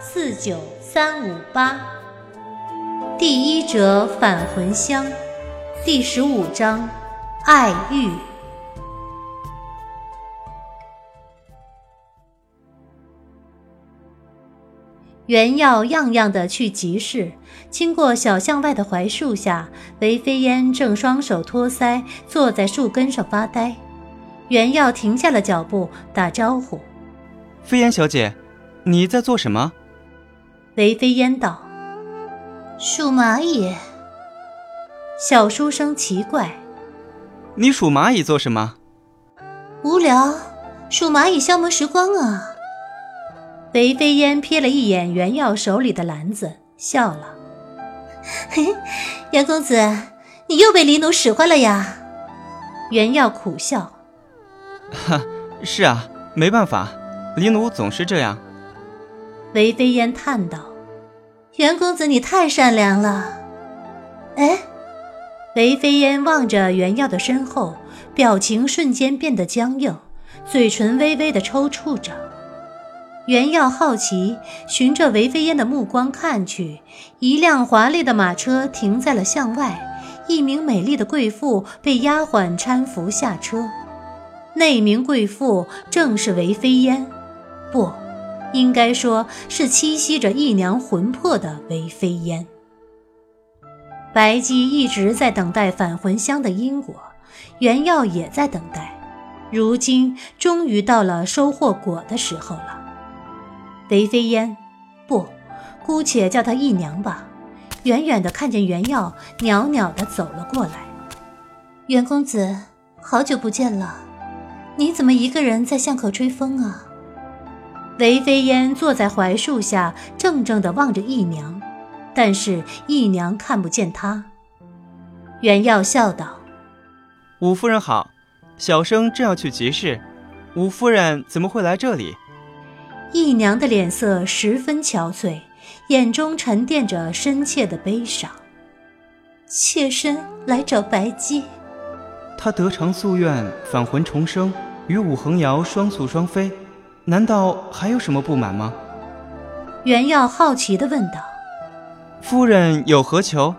四九三五八，第一折返魂香，第十五章爱欲。原要样样的去集市，经过小巷外的槐树下，韦飞烟正双手托腮坐在树根上发呆。原耀停下了脚步，打招呼：“飞烟小姐，你在做什么？”韦飞烟道：“数蚂蚁。”小书生奇怪：“你属蚂蚁做什么？”“无聊，数蚂蚁消磨时光啊。”韦飞烟瞥了一眼袁耀手里的篮子，笑了：“嘿，袁公子，你又被黎奴使唤了呀？”袁耀苦笑：“哈，是啊，没办法，黎奴总是这样。”韦飞烟叹道：“袁公子，你太善良了。”哎，韦飞烟望着袁耀的身后，表情瞬间变得僵硬，嘴唇微微的抽搐着。袁耀好奇，循着韦飞烟的目光看去，一辆华丽的马车停在了巷外，一名美丽的贵妇被丫鬟搀扶下车。那名贵妇正是韦飞烟，不。应该说是栖息着姨娘魂魄的韦飞烟。白姬一直在等待返魂香的因果，原耀也在等待，如今终于到了收获果的时候了。韦飞烟，不，姑且叫她姨娘吧。远远的看见原耀袅袅的走了过来，袁公子，好久不见了，你怎么一个人在巷口吹风啊？韦飞烟坐在槐树下，怔怔地望着姨娘，但是姨娘看不见他。袁耀笑道：“五夫人好，小生正要去集市，五夫人怎么会来这里？”姨娘的脸色十分憔悴，眼中沉淀着深切的悲伤。妾身来找白姬，她得偿夙愿，返魂重生，与武恒瑶双宿双飞。难道还有什么不满吗？袁耀好奇地问道。夫人有何求？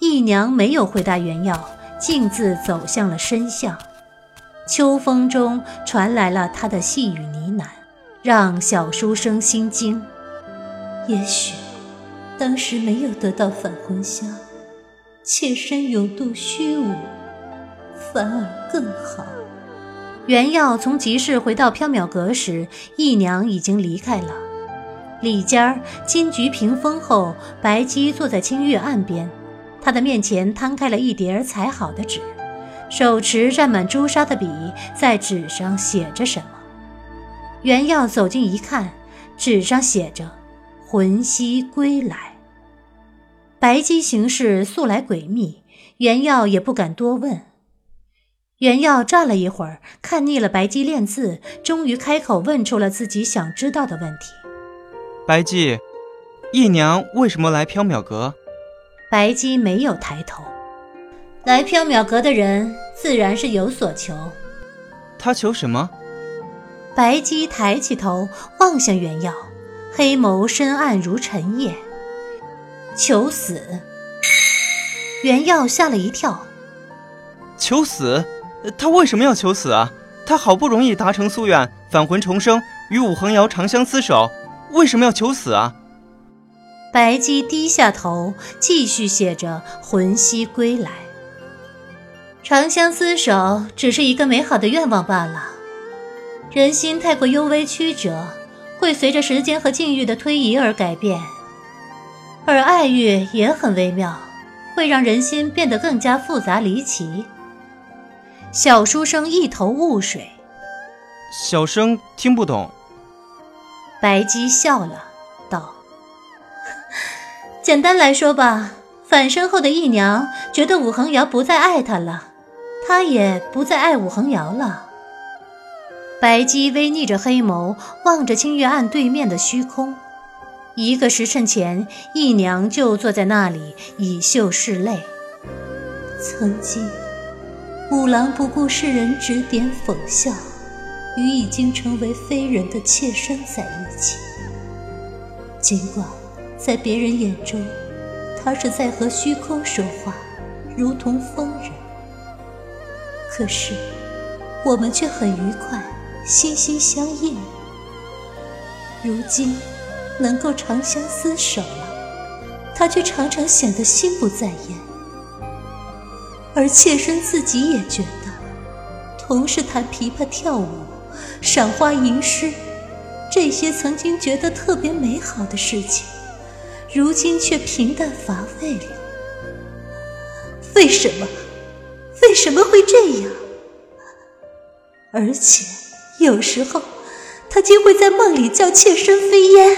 姨娘没有回答袁耀，径自走向了深巷。秋风中传来了她的细语呢喃，让小书生心惊。也许，当时没有得到返魂香，妾身永渡虚无，反而更好。袁耀从集市回到缥缈阁时，姨娘已经离开了。里间金菊屏风后，白姬坐在清月岸边，她的面前摊开了一叠裁好的纸，手持蘸满朱砂的笔，在纸上写着什么。袁耀走近一看，纸上写着“魂兮归来”。白姬行事素来诡秘，袁耀也不敢多问。袁耀站了一会儿，看腻了白姬练字，终于开口问出了自己想知道的问题：“白姬，姨娘为什么来缥缈阁？”白姬没有抬头。来缥缈阁的人自然是有所求。他求什么？白姬抬起头望向袁耀，黑眸深暗如沉夜。求死！袁耀吓了一跳。求死！他为什么要求死啊？他好不容易达成夙愿，返魂重生，与武恒瑶长相厮守，为什么要求死啊？白姬低下头，继续写着“魂兮归来”。长相厮守只是一个美好的愿望罢了。人心太过幽微曲折，会随着时间和境遇的推移而改变。而爱欲也很微妙，会让人心变得更加复杂离奇。小书生一头雾水，小生听不懂。白姬笑了，道：“简单来说吧，反身后的义娘觉得武恒瑶不再爱她了，她也不再爱武恒瑶了。白姬微睨着黑眸，望着清月岸对面的虚空。一个时辰前，义娘就坐在那里，以袖拭泪。曾经，五郎不顾世人指点讽笑，与已经成为非人的妾身在一起。尽管在别人眼中，他是在和虚空说话，如同疯人，可是我们却很愉快。心心相印，如今能够长相厮守了，他却常常显得心不在焉。而妾身自己也觉得，同是弹琵琶跳舞、赏花吟诗，这些曾经觉得特别美好的事情，如今却平淡乏味了。为什么？为什么会这样？而且。有时候，他竟会在梦里叫妾身飞烟。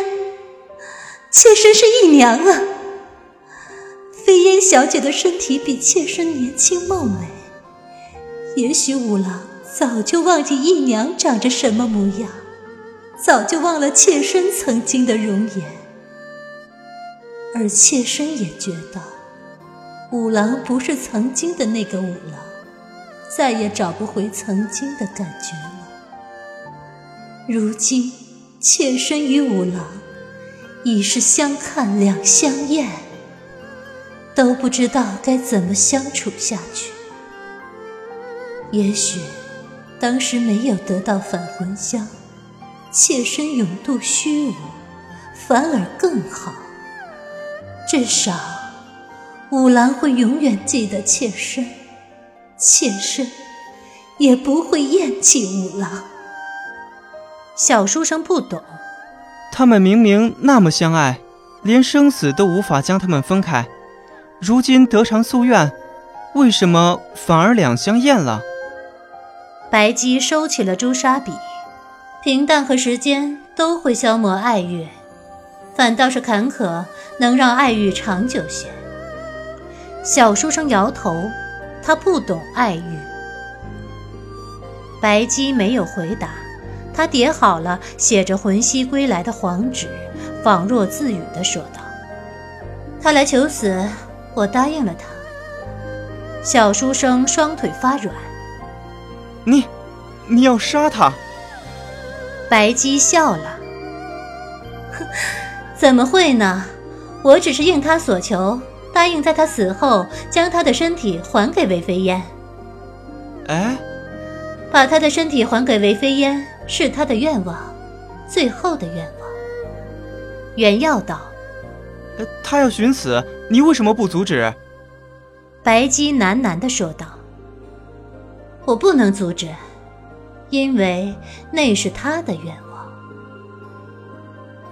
妾身是姨娘啊。飞烟小姐的身体比妾身年轻貌美，也许五郎早就忘记姨娘长着什么模样，早就忘了妾身曾经的容颜。而妾身也觉得，五郎不是曾经的那个五郎，再也找不回曾经的感觉了。如今，妾身与五郎已是相看两相厌，都不知道该怎么相处下去。也许，当时没有得到返魂香，妾身永渡虚无，反而更好。至少，五郎会永远记得妾身，妾身也不会厌弃五郎。小书生不懂，他们明明那么相爱，连生死都无法将他们分开，如今得偿夙愿，为什么反而两相厌了？白姬收起了朱砂笔，平淡和时间都会消磨爱欲，反倒是坎坷能让爱欲长久些。小书生摇头，他不懂爱欲。白姬没有回答。他叠好了写着“魂兮归来”的黄纸，仿若自语地说道：“他来求死，我答应了他。”小书生双腿发软：“你，你要杀他？”白姬笑了：“哼，怎么会呢？我只是应他所求，答应在他死后将他的身体还给韦飞烟。”哎，把他的身体还给韦飞烟。是他的愿望，最后的愿望。袁耀道：“他要寻死，你为什么不阻止？”白姬喃喃的说道：“我不能阻止，因为那是他的愿望。”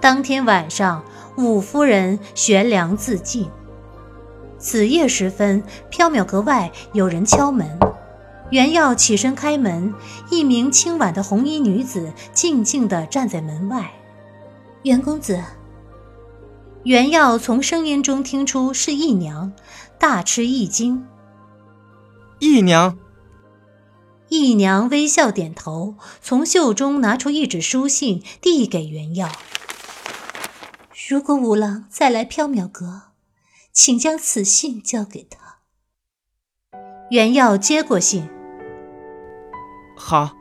当天晚上，五夫人悬梁自尽。子夜时分，缥缈阁外有人敲门。袁耀起身开门，一名清婉的红衣女子静静地站在门外。袁公子。袁耀从声音中听出是义娘，大吃一惊。义娘。义娘微笑点头，从袖中拿出一纸书信递给袁耀。如果五郎再来缥缈阁，请将此信交给他。袁耀接过信。好。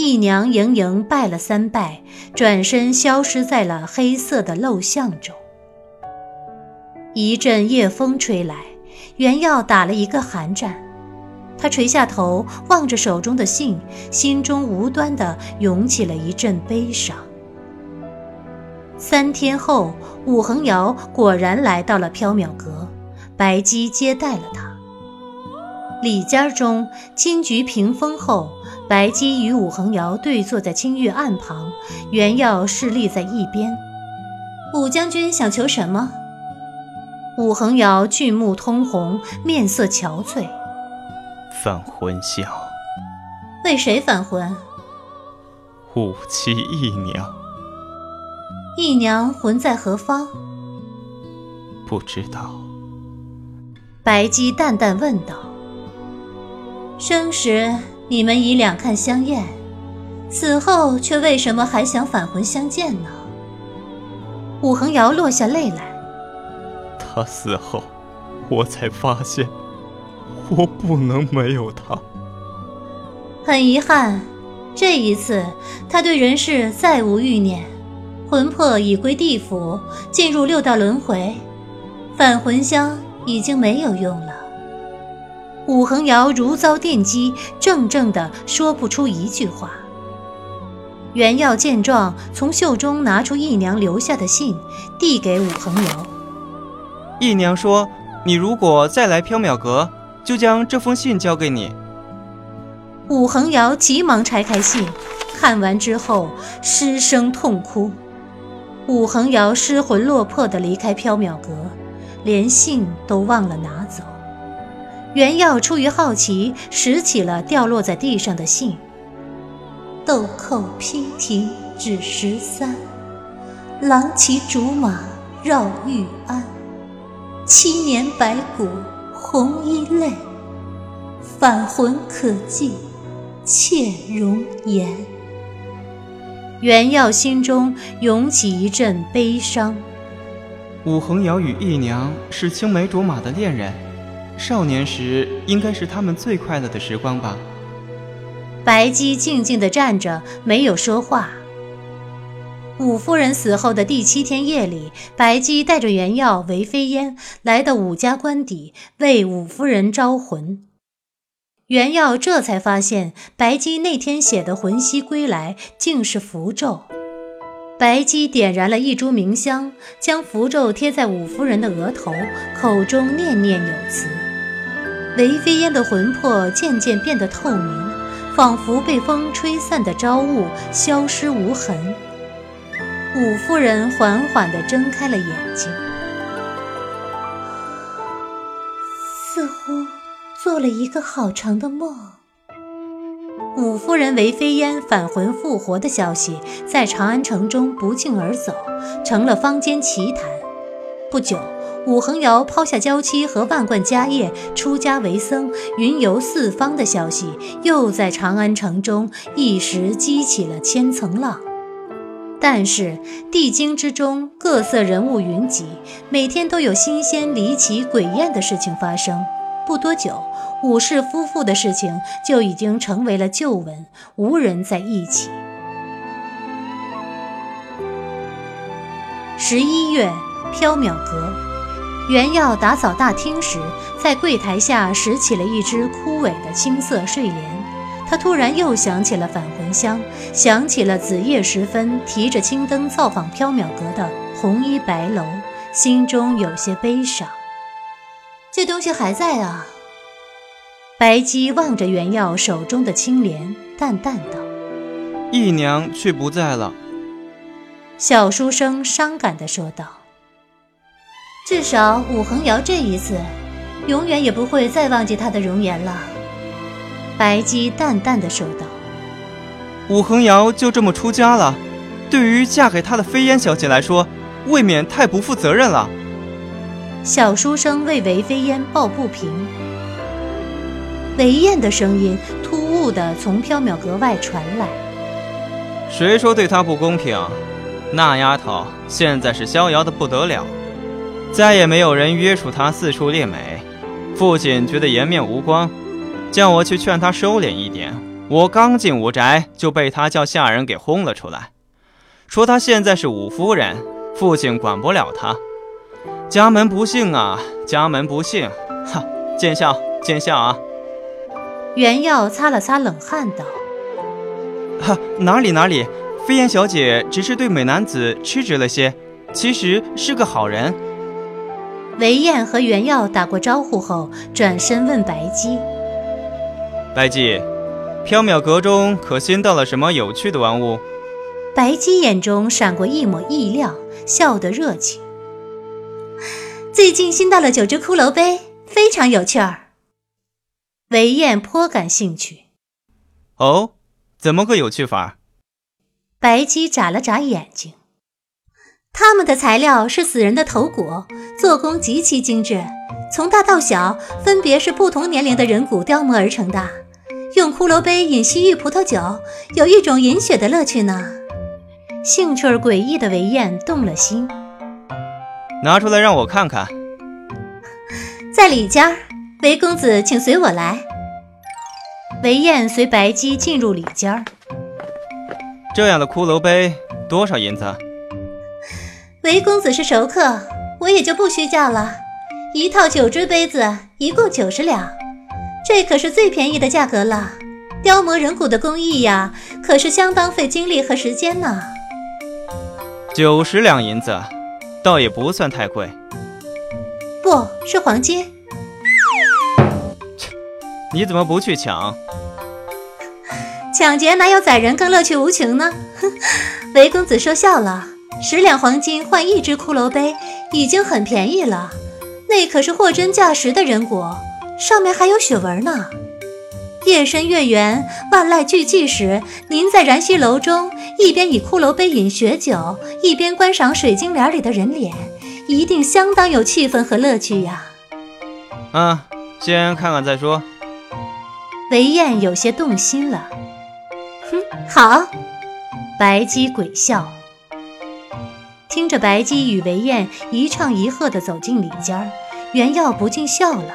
一娘盈盈拜了三拜，转身消失在了黑色的陋巷中。一阵夜风吹来，袁耀打了一个寒战。他垂下头，望着手中的信，心中无端的涌起了一阵悲伤。三天后，武恒瑶果然来到了缥缈阁，白姬接待了他。里间中，金菊屏风后，白姬与武恒瑶对坐在青玉案旁，袁耀侍立在一边。武将军想求什么？武恒瑶俊目通红，面色憔悴。返魂香。为谁返魂？五妻义娘。义娘魂在何方？不知道。白姬淡淡问道：“生时你们已两看相厌，死后却为什么还想返魂相见呢？”武恒瑶落下泪来。他死后，我才发现，我不能没有他。很遗憾，这一次他对人世再无欲念，魂魄已归地府，进入六道轮回，返魂香已经没有用了。武恒瑶如遭电击，怔怔的说不出一句话。袁耀见状，从袖中拿出姨娘留下的信，递给武恒瑶。姨娘说：“你如果再来缥缈阁，就将这封信交给你。”武恒瑶急忙拆开信，看完之后失声痛哭。武恒瑶失魂落魄地离开缥缈阁，连信都忘了拿走。袁耀出于好奇，拾起了掉落在地上的信。豆蔻披蹄指十三，郎骑竹马绕玉鞍。七年白骨红衣泪，返魂可寄。妾容颜，袁耀心中涌起一阵悲伤。武恒瑶与义娘是青梅竹马的恋人，少年时应该是他们最快乐的时光吧。白姬静静地站着，没有说话。武夫人死后的第七天夜里，白姬带着袁耀、韦飞烟来到武家官邸，为武夫人招魂。袁耀这才发现，白姬那天写的魂兮归来竟是符咒。白姬点燃了一株冥香，将符咒贴在五夫人的额头，口中念念有词。韦飞烟的魂魄渐渐变得透明，仿佛被风吹散的朝雾，消失无痕。五夫人缓缓地睁开了眼睛，似乎。做了一个好长的梦。五夫人韦飞烟返魂复活的消息在长安城中不胫而走，成了坊间奇谈。不久，武恒瑶抛下娇妻和万贯家业，出家为僧，云游四方的消息又在长安城中一时激起了千层浪。但是地经之中，各色人物云集，每天都有新鲜、离奇、诡艳的事情发生。不多久，武氏夫妇的事情就已经成为了旧闻，无人在忆起。十一月，缥缈阁，袁耀打扫大厅时，在柜台下拾起了一只枯萎的青色睡莲。他突然又想起了返魂香，想起了子夜时分提着青灯造访缥缈阁的红衣白楼，心中有些悲伤。这东西还在啊。白姬望着袁耀手中的青莲，淡淡道：“姨娘却不在了。”小书生伤感地说道：“至少武恒瑶这一次，永远也不会再忘记他的容颜了。”白姬淡淡的说道：“武恒瑶就这么出家了，对于嫁给他的飞烟小姐来说，未免太不负责任了。”小书生为韦飞烟抱不平，韦燕的声音突兀的从缥缈阁外传来：“谁说对她不公平？那丫头现在是逍遥的不得了，再也没有人约束他四处猎美。父亲觉得颜面无光，叫我去劝他收敛一点。我刚进武宅，就被他叫下人给轰了出来，说他现在是武夫人，父亲管不了他。”家门不幸啊，家门不幸！哈，见笑见笑啊！袁耀擦了擦冷汗，道：“哈，哪里哪里，飞燕小姐只是对美男子痴直了些，其实是个好人。”韦燕和袁耀打过招呼后，转身问白姬：“白姬，缥缈阁中可新到了什么有趣的玩物？”白姬眼中闪过一抹意料，笑得热情。最近新到了九只骷髅杯，非常有趣儿。韦燕颇感兴趣。哦，怎么个有趣法？白姬眨了眨眼睛。他们的材料是死人的头骨，做工极其精致，从大到小分别是不同年龄的人骨雕磨而成的。用骷髅杯饮西域葡萄酒，有一种饮血的乐趣呢。兴趣诡异的韦燕动了心，拿出来让我看看。在里间，韦公子请随我来。韦燕随白姬进入里间。这样的骷髅杯多少银子？韦公子是熟客，我也就不虚价了。一套九只杯子，一共九十两，这可是最便宜的价格了。雕磨人骨的工艺呀，可是相当费精力和时间呢。九十两银子，倒也不算太贵。不是黄金。切，你怎么不去抢？抢劫哪有宰人更乐趣无穷呢？哼，韦公子说笑了。十两黄金换一只骷髅杯，已经很便宜了。那可是货真价实的人骨，上面还有血纹呢。夜深月圆，万籁俱寂时，您在燃溪楼中，一边以骷髅杯饮血酒，一边观赏水晶帘里的人脸，一定相当有气氛和乐趣呀。嗯，先看看再说。韦燕有些动心了。哼，好。白姬鬼笑。听着白姬与韦燕一唱一和地走进里间，袁耀不禁笑了。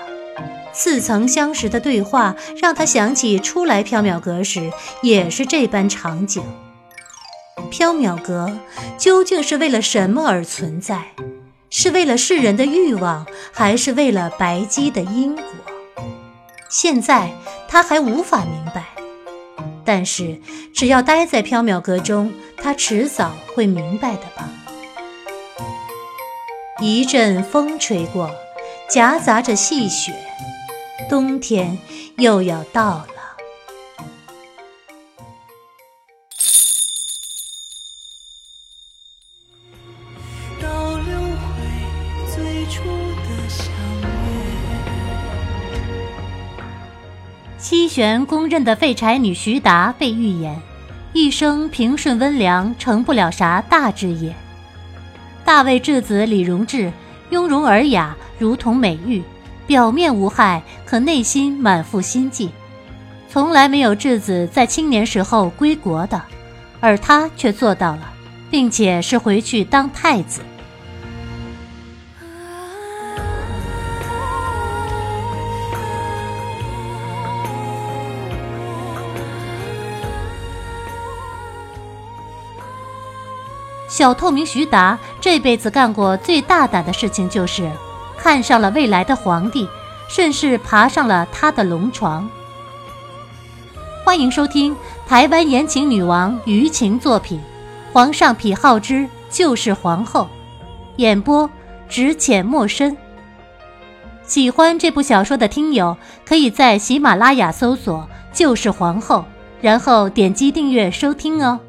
似曾相识的对话让他想起初来缥缈阁时也是这般场景。缥缈阁究竟是为了什么而存在？是为了世人的欲望，还是为了白姬的因果？现在他还无法明白，但是只要待在缥缈阁中，他迟早会明白的吧。一阵风吹过，夹杂着细雪，冬天又要到了。七玄公认的废柴女徐达被预言，一生平顺温良，成不了啥大志业。大卫质子李荣志，雍容尔雅，如同美玉，表面无害，可内心满腹心计。从来没有质子在青年时候归国的，而他却做到了，并且是回去当太子。小透明徐达这辈子干过最大胆的事情，就是看上了未来的皇帝，顺势爬上了他的龙床。欢迎收听台湾言情女王舆情作品《皇上癖好之就是皇后》，演播只浅墨深。喜欢这部小说的听友，可以在喜马拉雅搜索“就是皇后”，然后点击订阅收听哦。